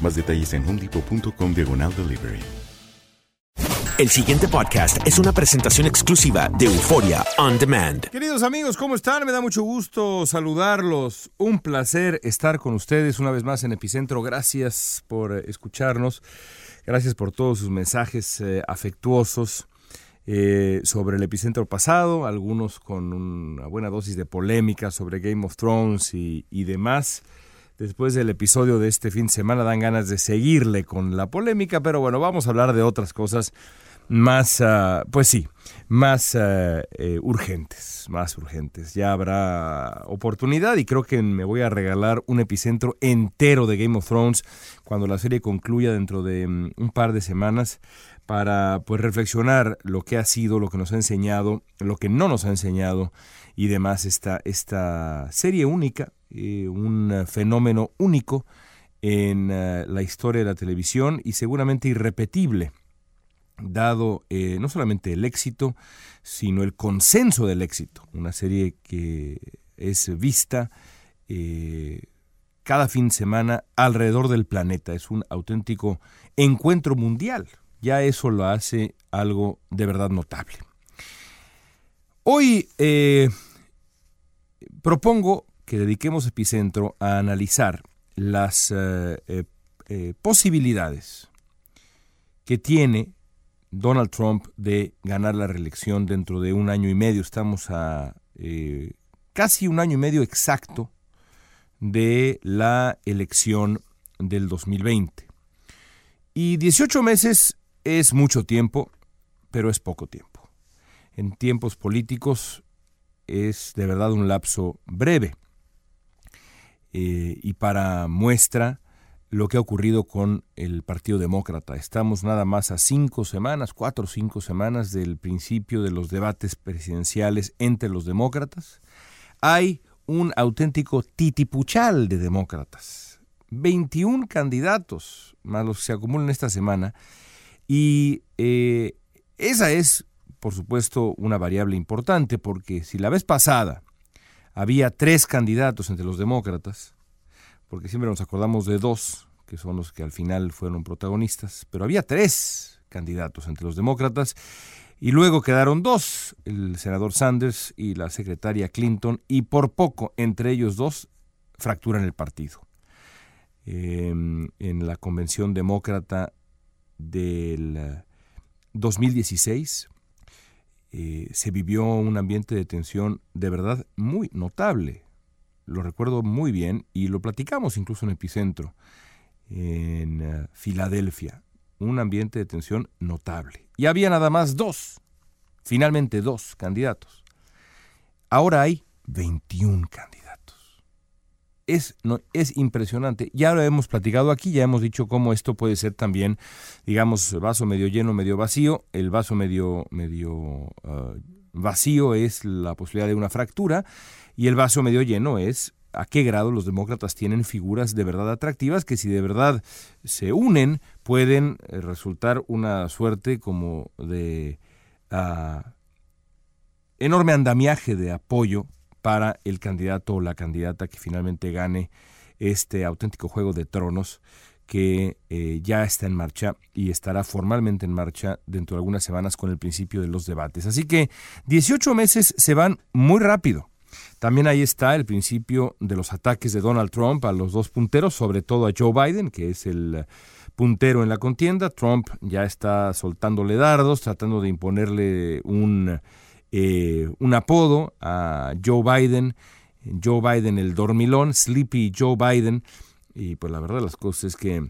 Más detalles en homedepot.com diagonal delivery. El siguiente podcast es una presentación exclusiva de Euforia On Demand. Queridos amigos, ¿cómo están? Me da mucho gusto saludarlos. Un placer estar con ustedes una vez más en Epicentro. Gracias por escucharnos. Gracias por todos sus mensajes eh, afectuosos eh, sobre el epicentro pasado, algunos con una buena dosis de polémica sobre Game of Thrones y, y demás después del episodio de este fin de semana dan ganas de seguirle con la polémica, pero bueno, vamos a hablar de otras cosas más, uh, pues sí, más uh, eh, urgentes, más urgentes. Ya habrá oportunidad y creo que me voy a regalar un epicentro entero de Game of Thrones cuando la serie concluya dentro de um, un par de semanas para pues reflexionar lo que ha sido, lo que nos ha enseñado, lo que no nos ha enseñado y demás esta, esta serie única, eh, un fenómeno único en uh, la historia de la televisión y seguramente irrepetible dado eh, no solamente el éxito, sino el consenso del éxito. Una serie que es vista eh, cada fin de semana alrededor del planeta. Es un auténtico encuentro mundial. Ya eso lo hace algo de verdad notable. Hoy eh, propongo que dediquemos Epicentro a analizar las eh, eh, posibilidades que tiene Donald Trump de ganar la reelección dentro de un año y medio. Estamos a eh, casi un año y medio exacto de la elección del 2020. Y 18 meses es mucho tiempo, pero es poco tiempo. En tiempos políticos es de verdad un lapso breve. Eh, y para muestra, lo que ha ocurrido con el Partido Demócrata. Estamos nada más a cinco semanas, cuatro o cinco semanas del principio de los debates presidenciales entre los demócratas. Hay un auténtico titipuchal de demócratas. 21 candidatos más los que se acumulan esta semana. Y eh, esa es, por supuesto, una variable importante, porque si la vez pasada había tres candidatos entre los demócratas, porque siempre nos acordamos de dos, que son los que al final fueron protagonistas, pero había tres candidatos entre los demócratas y luego quedaron dos, el senador Sanders y la secretaria Clinton, y por poco entre ellos dos fracturan el partido. en la convención demócrata del 2016 eh, se vivió un ambiente de tensión de verdad muy notable lo recuerdo muy bien y lo platicamos incluso en Epicentro, en uh, Filadelfia, un ambiente de tensión notable. Y había nada más dos, finalmente dos candidatos. Ahora hay 21 candidatos. Es, no, es impresionante. Ya lo hemos platicado aquí, ya hemos dicho cómo esto puede ser también, digamos, vaso medio lleno, medio vacío. El vaso medio, medio ah, vacío es la posibilidad de una fractura y el vaso medio lleno es a qué grado los demócratas tienen figuras de verdad atractivas que si de verdad se unen pueden eh, resultar una suerte como de ah, enorme andamiaje de apoyo para el candidato o la candidata que finalmente gane este auténtico juego de tronos que eh, ya está en marcha y estará formalmente en marcha dentro de algunas semanas con el principio de los debates. Así que 18 meses se van muy rápido. También ahí está el principio de los ataques de Donald Trump a los dos punteros, sobre todo a Joe Biden, que es el puntero en la contienda. Trump ya está soltándole dardos, tratando de imponerle un eh, un apodo a Joe Biden, Joe Biden el dormilón, Sleepy Joe Biden, y pues la verdad las cosas es que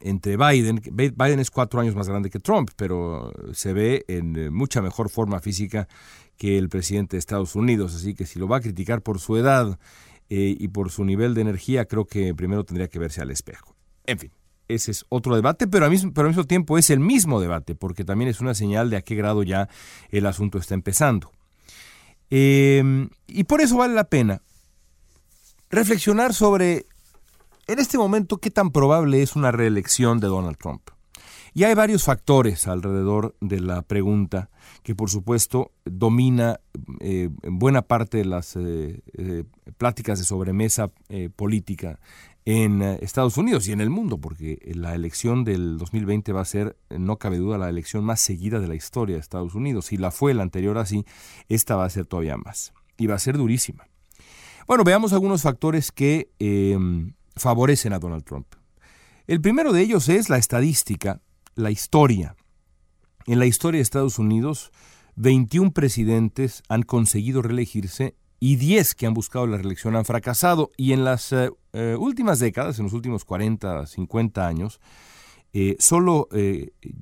entre Biden, Biden es cuatro años más grande que Trump, pero se ve en eh, mucha mejor forma física que el presidente de Estados Unidos, así que si lo va a criticar por su edad eh, y por su nivel de energía, creo que primero tendría que verse al espejo. En fin, ese es otro debate, pero al, mismo, pero mismo tiempo es el mismo debate, porque también es una señal de a qué grado ya el asunto está empezando. Em, y por eso vale la pena reflexionar sobre, en este momento, qué tan probable es una reelección de Donald Trump. Y hay varios factores alrededor de la pregunta que por supuesto domina eh, buena parte de las eh, eh, pláticas de sobremesa política en eh, Estados Unidos y en el mundo, porque la elección del 2020 va a ser, no cabe duda, la elección más seguida de la historia de Estados Unidos. Si la fue la anterior así, esta va a ser todavía más. Y va a ser durísima. Bueno, veamos algunos factores que em, favorecen a Donald Trump. El primero de ellos es la estadística, la historia. En la historia de Estados Unidos, 21 presidentes han conseguido reelegirse y 10 que han buscado la reelección han fracasado. Y en las eh, eh, últimas décadas, en los últimos 40, 50 años, eh, solo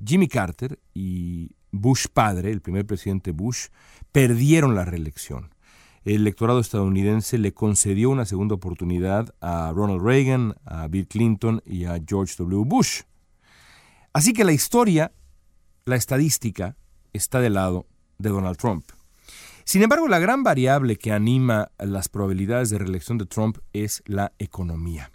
Jimmy Carter y Bush padre, el primer presidente Bush, perdieron la reelección. El electorado estadounidense le concedió una segunda oportunidad a Ronald Reagan, a Bill Clinton y a George W. Bush. Así que la historia, la estadística, está del lado de Donald Trump. Sin embargo, la gran variable que anima las probabilidades de reelección de Trump es la economía.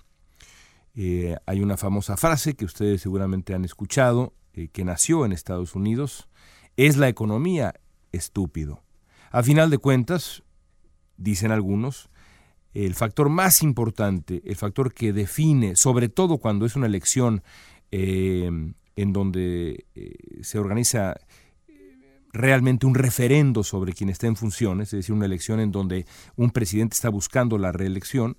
Eh, hay una famosa frase que ustedes seguramente han escuchado, eh, que nació en Estados Unidos, es la economía estúpido. A final de cuentas, dicen algunos, el factor más importante, el factor que define, sobre todo cuando es una elección eh, en donde se organiza realmente un referendo sobre quien está en funciones, es decir, una elección en donde un presidente está buscando la reelección,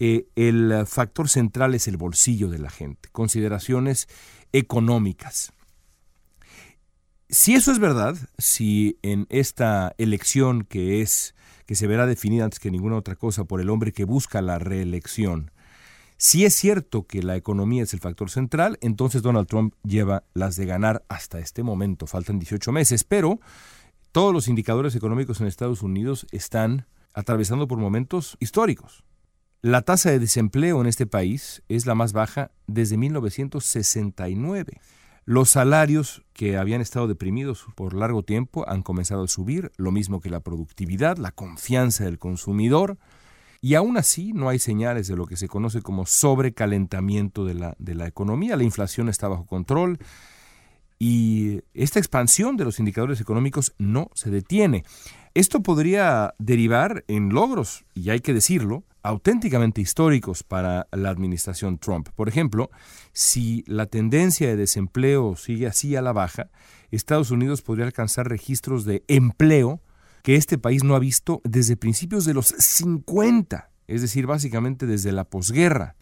eh, el factor central es el bolsillo de la gente, consideraciones económicas. Si eso es verdad, si en esta elección que es que se verá definida antes que ninguna otra cosa por el hombre que busca la reelección, si es cierto que la economía es el factor central, entonces Donald Trump lleva las de ganar hasta este momento. Faltan 18 meses, pero todos los indicadores económicos en Estados Unidos están atravesando por momentos históricos. La tasa de desempleo en este país es la más baja desde 1969. Los salarios que habían estado deprimidos por largo tiempo han comenzado a subir, lo mismo que la productividad, la confianza del consumidor, y aún así no hay señales de lo que se conoce como sobrecalentamiento de la, de la economía. La inflación está bajo control y esta expansión de los indicadores económicos no se detiene. Esto podría derivar en logros, y hay que decirlo, auténticamente históricos para la administración Trump. Por ejemplo, si la tendencia de desempleo sigue así a la baja, Estados Unidos podría alcanzar registros de empleo que este país no ha visto desde principios de los 50, es decir, básicamente desde la posguerra.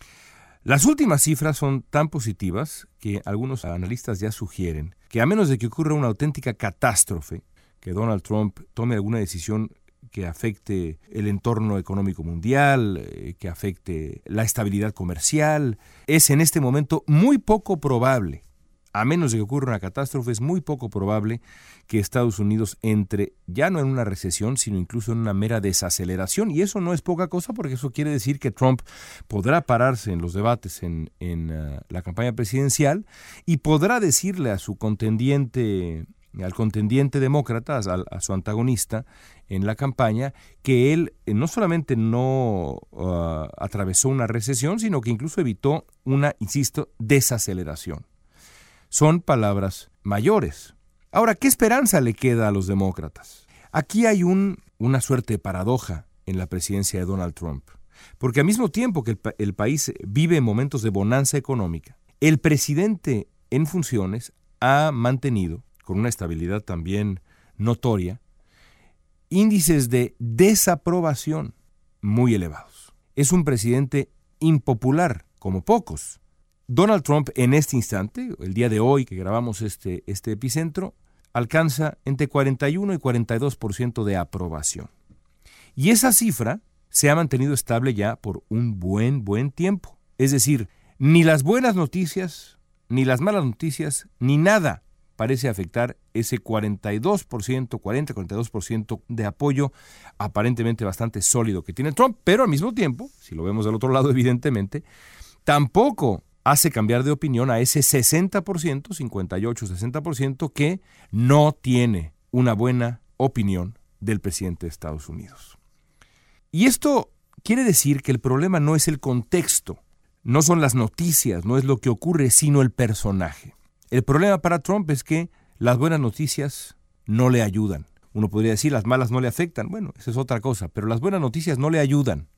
Las últimas cifras son tan positivas que algunos analistas ya sugieren que a menos de que ocurra una auténtica catástrofe, que Donald Trump tome alguna decisión que afecte el entorno económico mundial, eh, que afecte la estabilidad comercial, es en este momento muy poco probable, a menos de que ocurra una catástrofe, es muy poco probable que Estados Unidos entre ya no en una recesión, sino incluso en una mera desaceleración. Y eso no es poca cosa porque eso quiere decir que Trump podrá pararse en los debates en, uh, la campaña presidencial y podrá decirle a su contendiente al contendiente demócrata, a, su antagonista en la campaña, que él eh, no solamente no uh, atravesó una recesión, sino que incluso evitó una, insisto, desaceleración son palabras mayores. Ahora, ¿qué esperanza le queda a los demócratas? Aquí hay un, una suerte de paradoja en la presidencia de Donald Trump, porque al mismo tiempo que el, el país vive momentos de bonanza económica, el presidente en funciones ha mantenido, con una estabilidad también notoria, índices de desaprobación muy elevados. Es un presidente impopular, como pocos. Donald Trump en este instante, el día de hoy que grabamos este, este epicentro, alcanza entre 41 y 42% de aprobación. Y esa cifra se ha mantenido estable ya por un buen, buen tiempo. Es decir, ni las buenas noticias, ni las malas noticias, ni nada parece afectar ese 42%, 40-42% de apoyo aparentemente bastante sólido que tiene Trump, pero al mismo tiempo, si lo vemos del otro lado evidentemente, tampoco hace cambiar de opinión a ese 60%, 58-60% que no tiene una buena opinión del presidente de Estados Unidos. Y esto quiere decir que el problema no es el contexto, no son las noticias, no es lo que ocurre, sino el personaje. El problema para Trump es que las buenas noticias no le ayudan. Uno podría decir las malas no le afectan. Bueno, esa es otra cosa, pero las buenas noticias no le ayudan.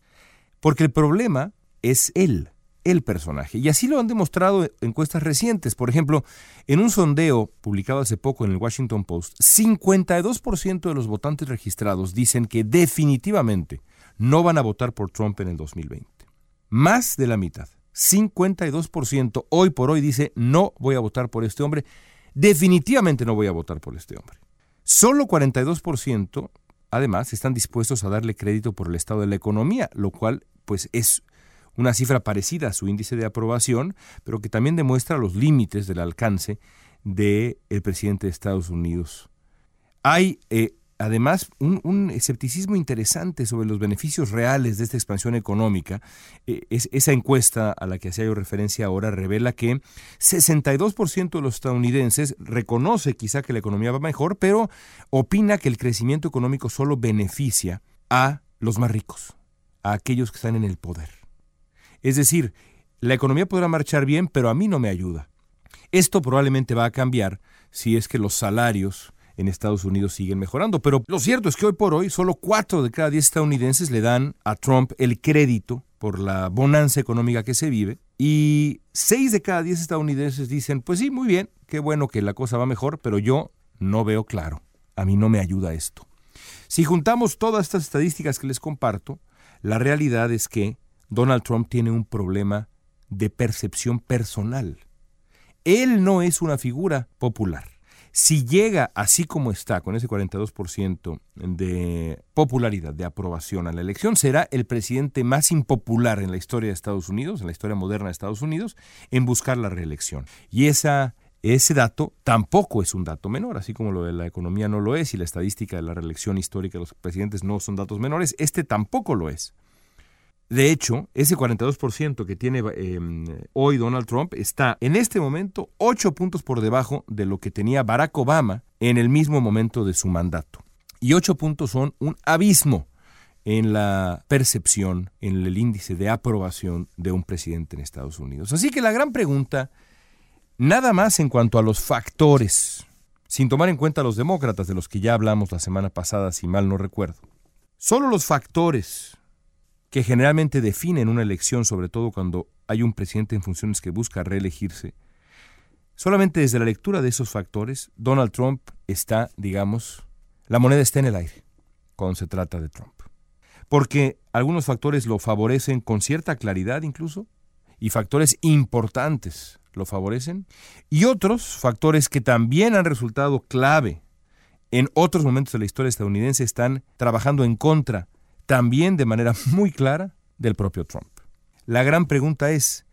Porque el problema es él el personaje. Y así lo han demostrado encuestas recientes. Por ejemplo, en un sondeo publicado hace poco en el Washington Post, 52% de los votantes registrados dicen que definitivamente no van a votar por Trump en el 2020. Más de la mitad, 52% hoy por hoy dice no voy a votar por este hombre, definitivamente no voy a votar por este hombre. Solo 42% además están dispuestos a darle crédito por el estado de la economía, lo cual pues es una cifra parecida a su índice de aprobación, pero que también demuestra los límites del alcance del presidente de Estados Unidos. Hay eh, además un, escepticismo interesante sobre los beneficios reales de esta expansión económica. Eh, esa encuesta a la que hacía yo referencia ahora revela que 62% de los estadounidenses reconoce quizá que la economía va mejor, pero opina que el crecimiento económico solo beneficia a los más ricos, a aquellos que están en el poder. Es decir, la economía podrá marchar bien, pero a mí no me ayuda. Esto probablemente va a cambiar si es que los salarios en Estados Unidos siguen mejorando. Pero lo cierto es que hoy por hoy solo 4 de cada 10 estadounidenses le dan a Trump el crédito por la bonanza económica que se vive y 6 de cada 10 estadounidenses dicen, pues sí, muy bien, qué bueno que la cosa va mejor, pero yo no veo claro. A mí no me ayuda esto. Si juntamos todas estas estadísticas que les comparto, la realidad es que Donald Trump tiene un problema de percepción personal. Él no es una figura popular. Si llega así como está, con ese 42% de popularidad, de aprobación a la elección, será el presidente más impopular en la historia de Estados Unidos, en la historia moderna de Estados Unidos, en buscar la reelección. Y esa, ese dato tampoco es un dato menor, así como lo de la economía no lo es y la estadística de la reelección histórica de los presidentes no son datos menores, este tampoco lo es. De hecho, ese 42% que tiene em, hoy Donald Trump está en este momento 8 puntos por debajo de lo que tenía Barack Obama en el mismo momento de su mandato. Y 8 puntos son un abismo en la percepción, en el índice de aprobación de un presidente en Estados Unidos. Así que la gran pregunta, nada más en cuanto a los factores, sin tomar en cuenta a los demócratas de los que ya hablamos la semana pasada, si mal no recuerdo, solo los factores que generalmente definen una elección, sobre todo cuando hay un presidente en funciones que busca reelegirse, solamente desde la lectura de esos factores, Donald Trump está, digamos, la moneda está en el aire cuando se trata de Trump. Porque algunos factores lo favorecen con cierta claridad incluso, y factores importantes lo favorecen, y otros factores que también han resultado clave en otros momentos de la historia estadounidense están trabajando en contra también de manera muy clara del propio Trump. La gran pregunta es,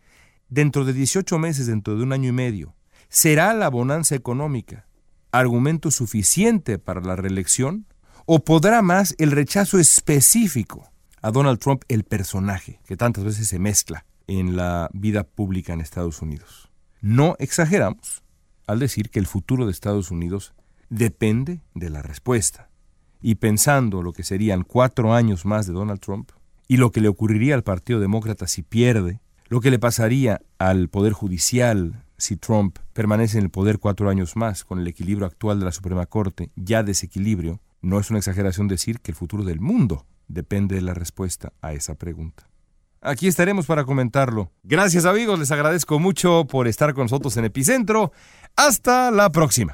dentro de 18 meses, dentro de un año y medio, ¿Será la bonanza económica argumento suficiente para la reelección? ¿O podrá más el rechazo específico a Donald Trump, el personaje que tantas veces se mezcla en la vida pública en Estados Unidos? No exageramos al decir que el futuro de Estados Unidos depende de la respuesta. Y pensando lo que serían cuatro años más de Donald Trump y lo que le ocurriría al Partido Demócrata si pierde, lo que le pasaría al Poder Judicial si Trump permanece en el poder cuatro años más con el equilibrio actual de la Suprema Corte, ya desequilibrio, no es una exageración decir que el futuro del mundo depende de la respuesta a esa pregunta. Aquí estaremos para comentarlo. Gracias amigos, les agradezco mucho por estar con nosotros en Epicentro. Hasta la próxima.